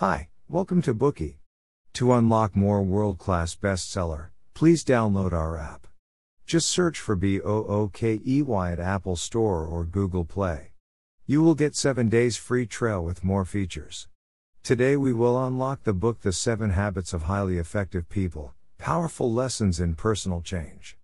Hi, welcome to Bookey. To unlock more world class bestseller, please download our app. Just search for B O O K E Y at Apple Store or Google Play. You will get 7 days free trial with more features. Today we will unlock the book The 7 Habits of Highly Effective People Powerful Lessons in Personal Change.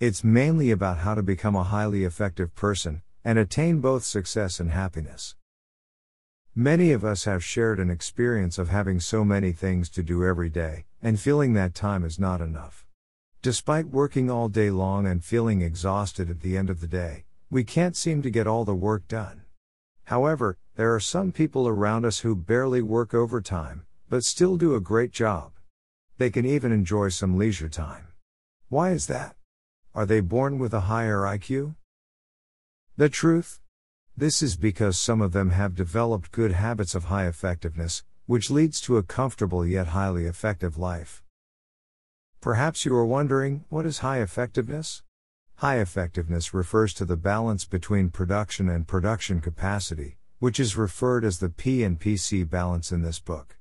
It's mainly about how to become a highly effective person and attain both success and happiness. Many of us have shared an experience of having so many things to do every day, and feeling that time is not enough. Despite working all day long and feeling exhausted at the end of the day, we can't seem to get all the work done. However, there are some people around us who barely work overtime, but still do a great job. They can even enjoy some leisure time. Why is that? Are they born with a higher IQ? The truth? This is because some of them have developed good habits of high effectiveness, which leads to a comfortable yet highly effective life. Perhaps you are wondering, what is high effectiveness? High effectiveness refers to the balance between production and production capacity, which is referred as the P and PC balance in this book.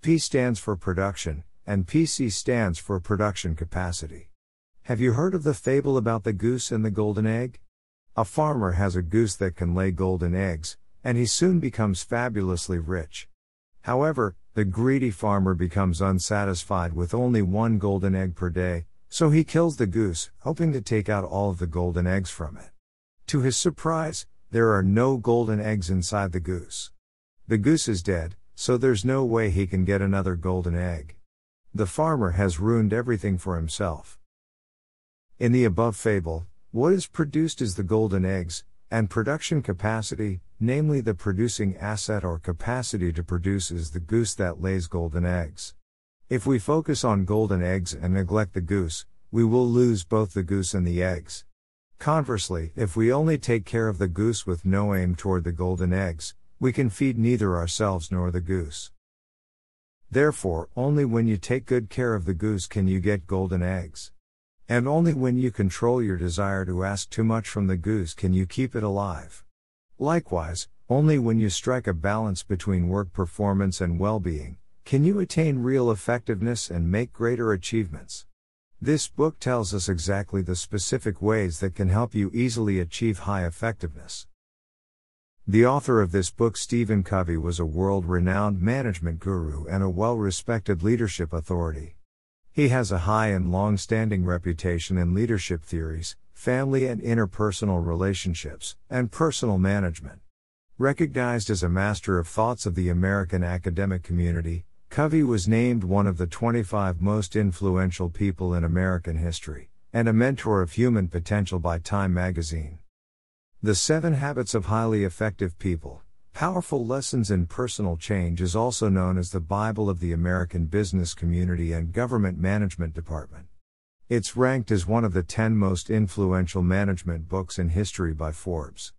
P stands for production, and PC stands for production capacity. Have you heard of the fable about the goose and the golden egg? A farmer has a goose that can lay golden eggs, and he soon becomes fabulously rich. However, the greedy farmer becomes unsatisfied with only one golden egg per day, so he kills the goose, hoping to take out all of the golden eggs from it. To his surprise, there are no golden eggs inside the goose. The goose is dead, so there's no way he can get another golden egg. The farmer has ruined everything for himself. In the above fable, what is produced is the golden eggs, and production capacity, namely the producing asset or capacity to produce, is the goose that lays golden eggs. If we focus on golden eggs and neglect the goose, we will lose both the goose and the eggs. Conversely, if we only take care of the goose with no aim toward the golden eggs, we can feed neither ourselves nor the goose. Therefore, only when you take good care of the goose can you get golden eggs. And only when you control your desire to ask too much from the goose can you keep it alive. Likewise, only when you strike a balance between work performance and well being, can you attain real effectiveness and make greater achievements. This book tells us exactly the specific ways that can help you easily achieve high effectiveness. The author of this book, Stephen Covey, was a world renowned management guru and a well respected leadership authority. He has a high and long standing reputation in leadership theories, family and interpersonal relationships, and personal management. Recognized as a master of thoughts of the American academic community, Covey was named one of the 25 most influential people in American history, and a mentor of human potential by Time magazine. The Seven Habits of Highly Effective People Powerful Lessons in Personal Change is also known as the Bible of the American Business Community and Government Management Department. It's ranked as one of the 10 most influential management books in history by Forbes.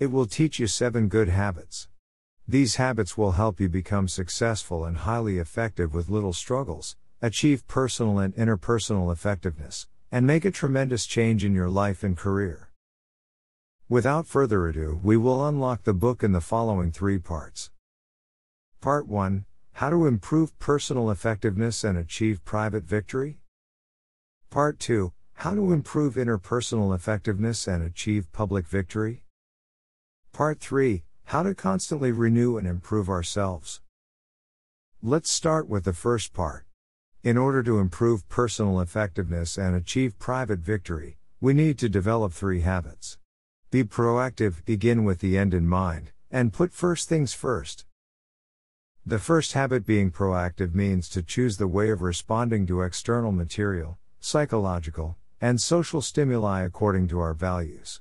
It will teach you seven good habits. These habits will help you become successful and highly effective with little struggles, achieve personal and interpersonal effectiveness, and make a tremendous change in your life and career. Without further ado, we will unlock the book in the following three parts. Part 1 How to Improve Personal Effectiveness and Achieve Private Victory. Part 2 How to Improve Interpersonal Effectiveness and Achieve Public Victory. Part 3 How to Constantly Renew and Improve Ourselves. Let's start with the first part. In order to improve personal effectiveness and achieve private victory, we need to develop three habits. Be proactive, begin with the end in mind, and put first things first. The first habit being proactive means to choose the way of responding to external material, psychological, and social stimuli according to our values.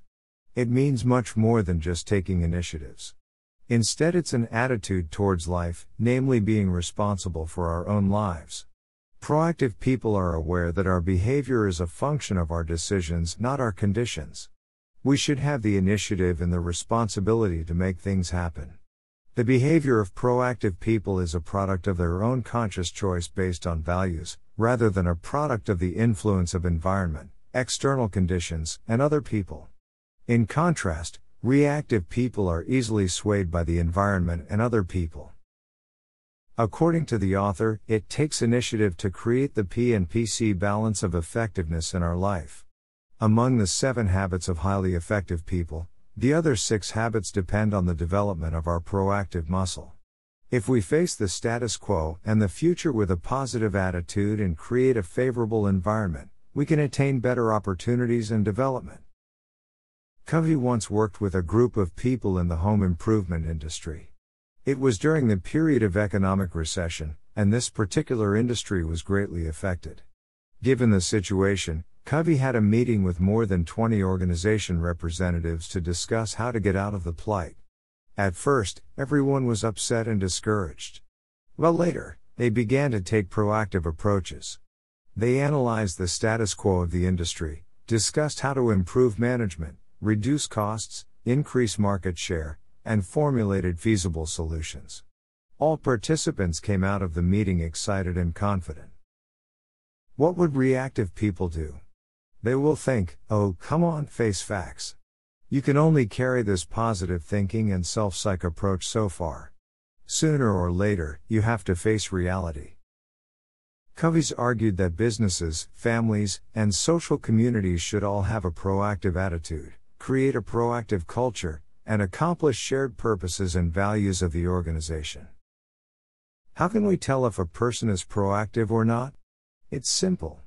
It means much more than just taking initiatives. Instead, it's an attitude towards life, namely being responsible for our own lives. Proactive people are aware that our behavior is a function of our decisions, not our conditions. We should have the initiative and the responsibility to make things happen. The behavior of proactive people is a product of their own conscious choice based on values, rather than a product of the influence of environment, external conditions, and other people. In contrast, reactive people are easily swayed by the environment and other people. According to the author, it takes initiative to create the P and PC balance of effectiveness in our life. Among the seven habits of highly effective people, the other six habits depend on the development of our proactive muscle. If we face the status quo and the future with a positive attitude and create a favorable environment, we can attain better opportunities and development. Covey once worked with a group of people in the home improvement industry. It was during the period of economic recession, and this particular industry was greatly affected. Given the situation, Covey had a meeting with more than 20 organization representatives to discuss how to get out of the plight. At first, everyone was upset and discouraged. Well, later, they began to take proactive approaches. They analyzed the status quo of the industry, discussed how to improve management, reduce costs, increase market share, and formulated feasible solutions. All participants came out of the meeting excited and confident. What would reactive people do? They will think, oh, come on, face facts. You can only carry this positive thinking and self psych approach so far. Sooner or later, you have to face reality. Covey's argued that businesses, families, and social communities should all have a proactive attitude, create a proactive culture, and accomplish shared purposes and values of the organization. How can we tell if a person is proactive or not? It's simple.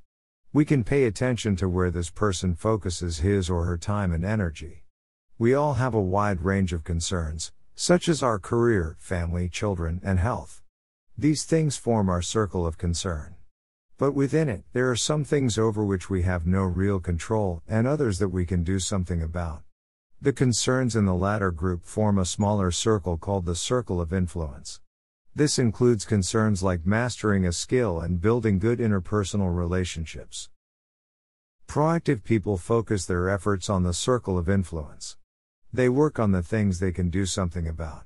We can pay attention to where this person focuses his or her time and energy. We all have a wide range of concerns, such as our career, family, children, and health. These things form our circle of concern. But within it, there are some things over which we have no real control, and others that we can do something about. The concerns in the latter group form a smaller circle called the circle of influence. This includes concerns like mastering a skill and building good interpersonal relationships. Proactive people focus their efforts on the circle of influence. They work on the things they can do something about.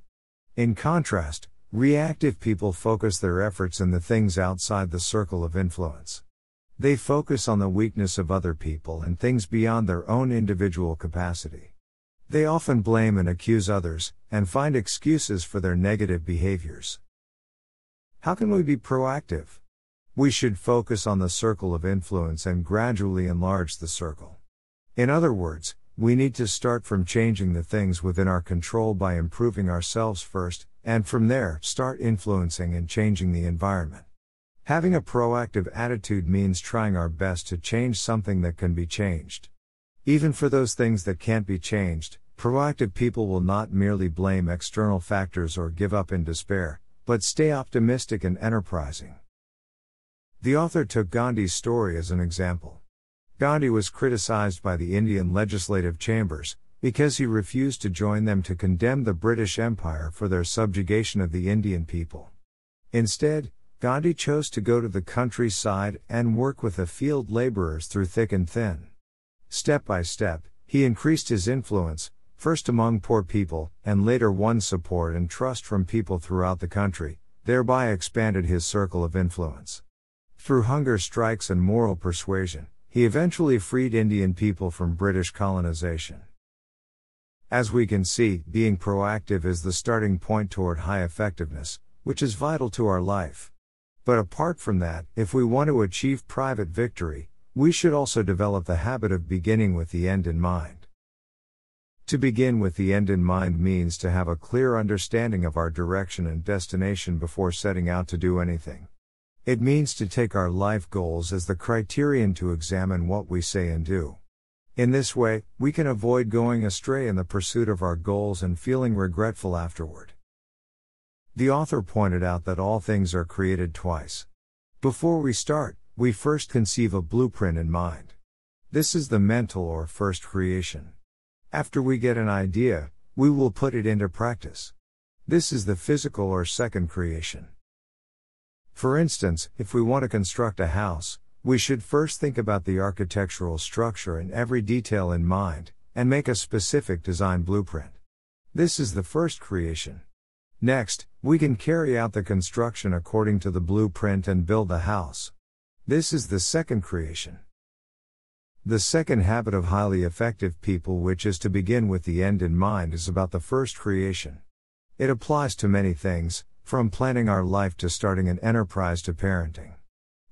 In contrast, reactive people focus their efforts in the things outside the circle of influence. They focus on the weakness of other people and things beyond their own individual capacity. They often blame and accuse others, and find excuses for their negative behaviors. How can we be proactive? We should focus on the circle of influence and gradually enlarge the circle. In other words, we need to start from changing the things within our control by improving ourselves first, and from there, start influencing and changing the environment. Having a proactive attitude means trying our best to change something that can be changed. Even for those things that can't be changed, proactive people will not merely blame external factors or give up in despair, but stay optimistic and enterprising. The author took Gandhi's story as an example. Gandhi was criticized by the Indian legislative chambers because he refused to join them to condemn the British Empire for their subjugation of the Indian people. Instead, Gandhi chose to go to the countryside and work with the field laborers through thick and thin. Step by step, he increased his influence, first among poor people, and later won support and trust from people throughout the country, thereby expanded his circle of influence. Through hunger strikes and moral persuasion, he eventually freed Indian people from British colonization. As we can see, being proactive is the starting point toward high effectiveness, which is vital to our life. But apart from that, if we want to achieve private victory, we should also develop the habit of beginning with the end in mind. To begin with the end in mind means to have a clear understanding of our direction and destination before setting out to do anything. It means to take our life goals as the criterion to examine what we say and do. In this way, we can avoid going astray in the pursuit of our goals and feeling regretful afterward. The author pointed out that all things are created twice. Before we start, we first conceive a blueprint in mind. This is the mental or first creation. After we get an idea, we will put it into practice. This is the physical or second creation. For instance, if we want to construct a house, we should first think about the architectural structure and every detail in mind, and make a specific design blueprint. This is the first creation. Next, we can carry out the construction according to the blueprint and build the house. This is the second creation. The second habit of highly effective people, which is to begin with the end in mind, is about the first creation. It applies to many things, From planning our life to starting an enterprise to parenting.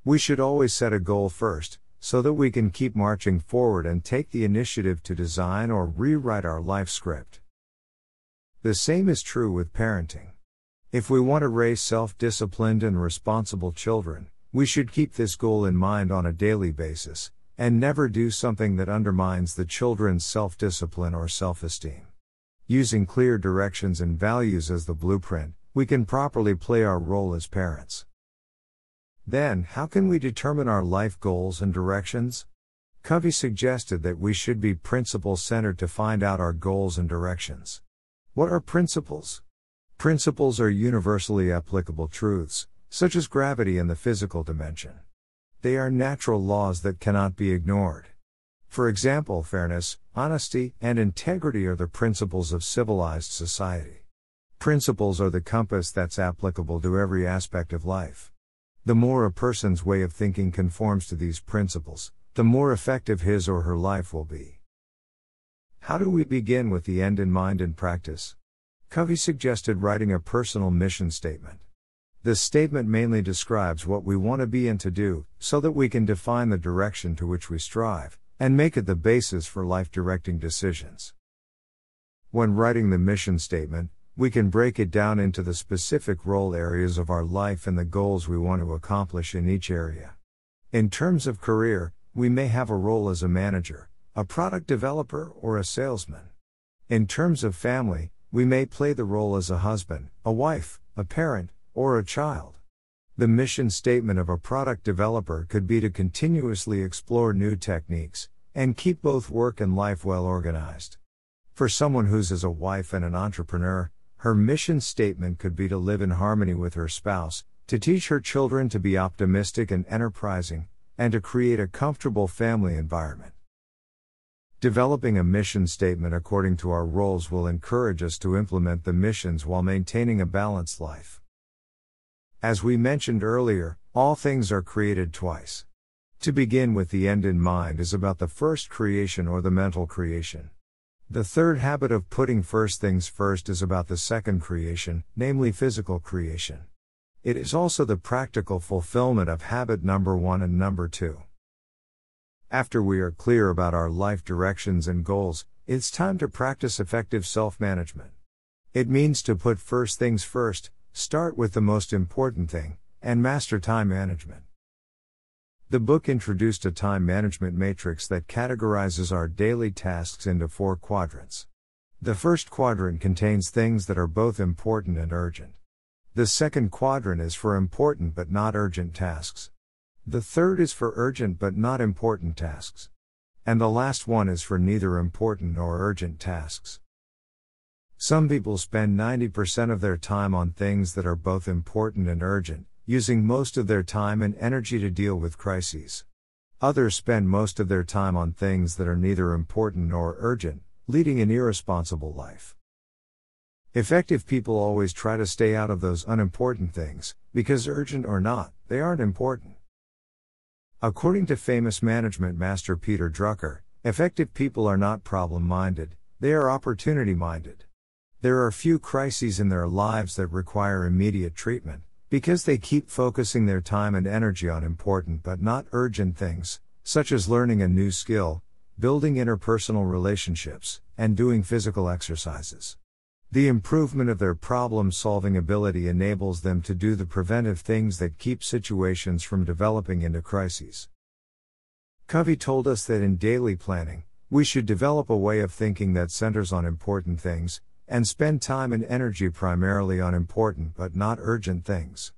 We should always set a goal first, so that we can keep marching forward and take the initiative to design or rewrite our life script. The same is true with parenting. If we want to raise self disciplined and responsible children, we should keep this goal in mind on a daily basis, and never do something that undermines the children's self discipline or self esteem. Using clear directions and values as the blueprint, we can properly play our role as parents. Then, how can we determine our life goals and directions? Covey suggested that we should be principle centered to find out our goals and directions. What are principles? Principles are universally applicable truths, such as gravity and the physical dimension. They are natural laws that cannot be ignored. For example, fairness, honesty, and integrity are the principles of civilized society. Principles are the compass that's applicable to every aspect of life. The more a person's way of thinking conforms to these principles, the more effective his or her life will be. How do we begin with the end in mind in practice? Covey suggested writing a personal mission statement. This statement mainly describes what we want to be and to do, so that we can define the direction to which we strive, and make it the basis for life directing decisions. When writing the mission statement, we can break it down into the specific role areas of our life and the goals we want to accomplish in each area. In terms of career, we may have a role as a manager, a product developer, or a salesman. In terms of family, we may play the role as a husband, a wife, a parent, or a child. The mission statement of a product developer could be to continuously explore new techniques and keep both work and life well organized. For someone who's as a wife and an entrepreneur, her mission statement could be to live in harmony with her spouse, to teach her children to be optimistic and enterprising, and to create a comfortable family environment. Developing a mission statement according to our roles will encourage us to implement the missions while maintaining a balanced life. As we mentioned earlier, all things are created twice. To begin with, the end in mind is about the first creation or the mental creation. The third habit of putting first things first is about the second creation, namely physical creation. It is also the practical fulfillment of habit number one and number two. After we are clear about our life directions and goals, it's time to practice effective self management. It means to put first things first, start with the most important thing, and master time management. The book introduced a time management matrix that categorizes our daily tasks into four quadrants. The first quadrant contains things that are both important and urgent. The second quadrant is for important but not urgent tasks. The third is for urgent but not important tasks. And the last one is for neither important nor urgent tasks. Some people spend 90% of their time on things that are both important and urgent, using most of their time and energy to deal with crises. Others spend most of their time on things that are neither important nor urgent, leading an irresponsible life. Effective people always try to stay out of those unimportant things, because urgent or not, they aren't important. According to famous management master Peter Drucker, effective people are not problem minded, they are opportunity minded. There are few crises in their lives that require immediate treatment, because they keep focusing their time and energy on important but not urgent things, such as learning a new skill, building interpersonal relationships, and doing physical exercises. The improvement of their problem solving ability enables them to do the preventive things that keep situations from developing into crises. Covey told us that in daily planning, we should develop a way of thinking that centers on important things, and spend time and energy primarily on important but not urgent things.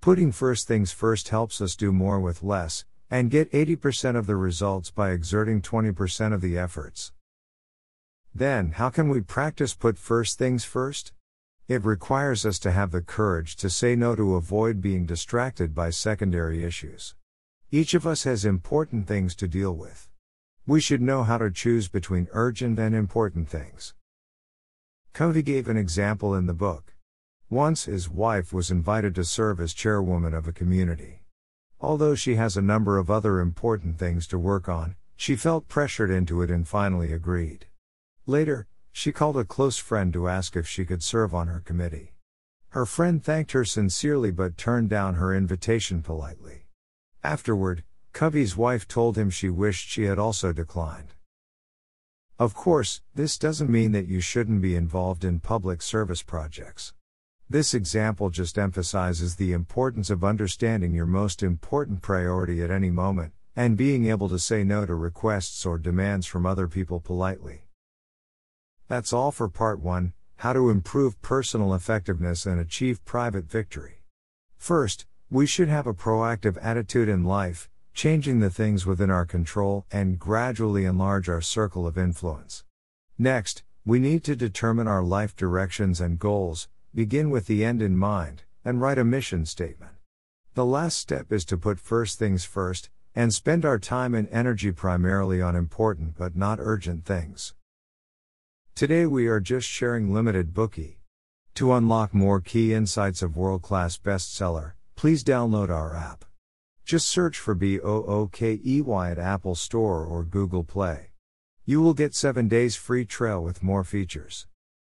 Putting first things first helps us do more with less, and get 80% of the results by exerting 20% of the efforts. Then, how can we practice put first things first? It requires us to have the courage to say no to avoid being distracted by secondary issues. Each of us has important things to deal with. We should know how to choose between urgent and important things. Covey gave an example in the book. Once his wife was invited to serve as chairwoman of a community. Although she has a number of other important things to work on, she felt pressured into it and finally agreed. Later, she called a close friend to ask if she could serve on her committee. Her friend thanked her sincerely but turned down her invitation politely. Afterward, Covey's wife told him she wished she had also declined. Of course, this doesn't mean that you shouldn't be involved in public service projects. This example just emphasizes the importance of understanding your most important priority at any moment, and being able to say no to requests or demands from other people politely. That's all for part 1 How to Improve Personal Effectiveness and Achieve Private Victory. First, we should have a proactive attitude in life, changing the things within our control, and gradually enlarge our circle of influence. Next, we need to determine our life directions and goals, begin with the end in mind, and write a mission statement. The last step is to put first things first, and spend our time and energy primarily on important but not urgent things. Today we are just sharing limited Bookey. To unlock more key insights of world class bestseller, please download our app. Just search for BOOKEY at Apple Store or Google Play. You will get 7 days free trial with more features.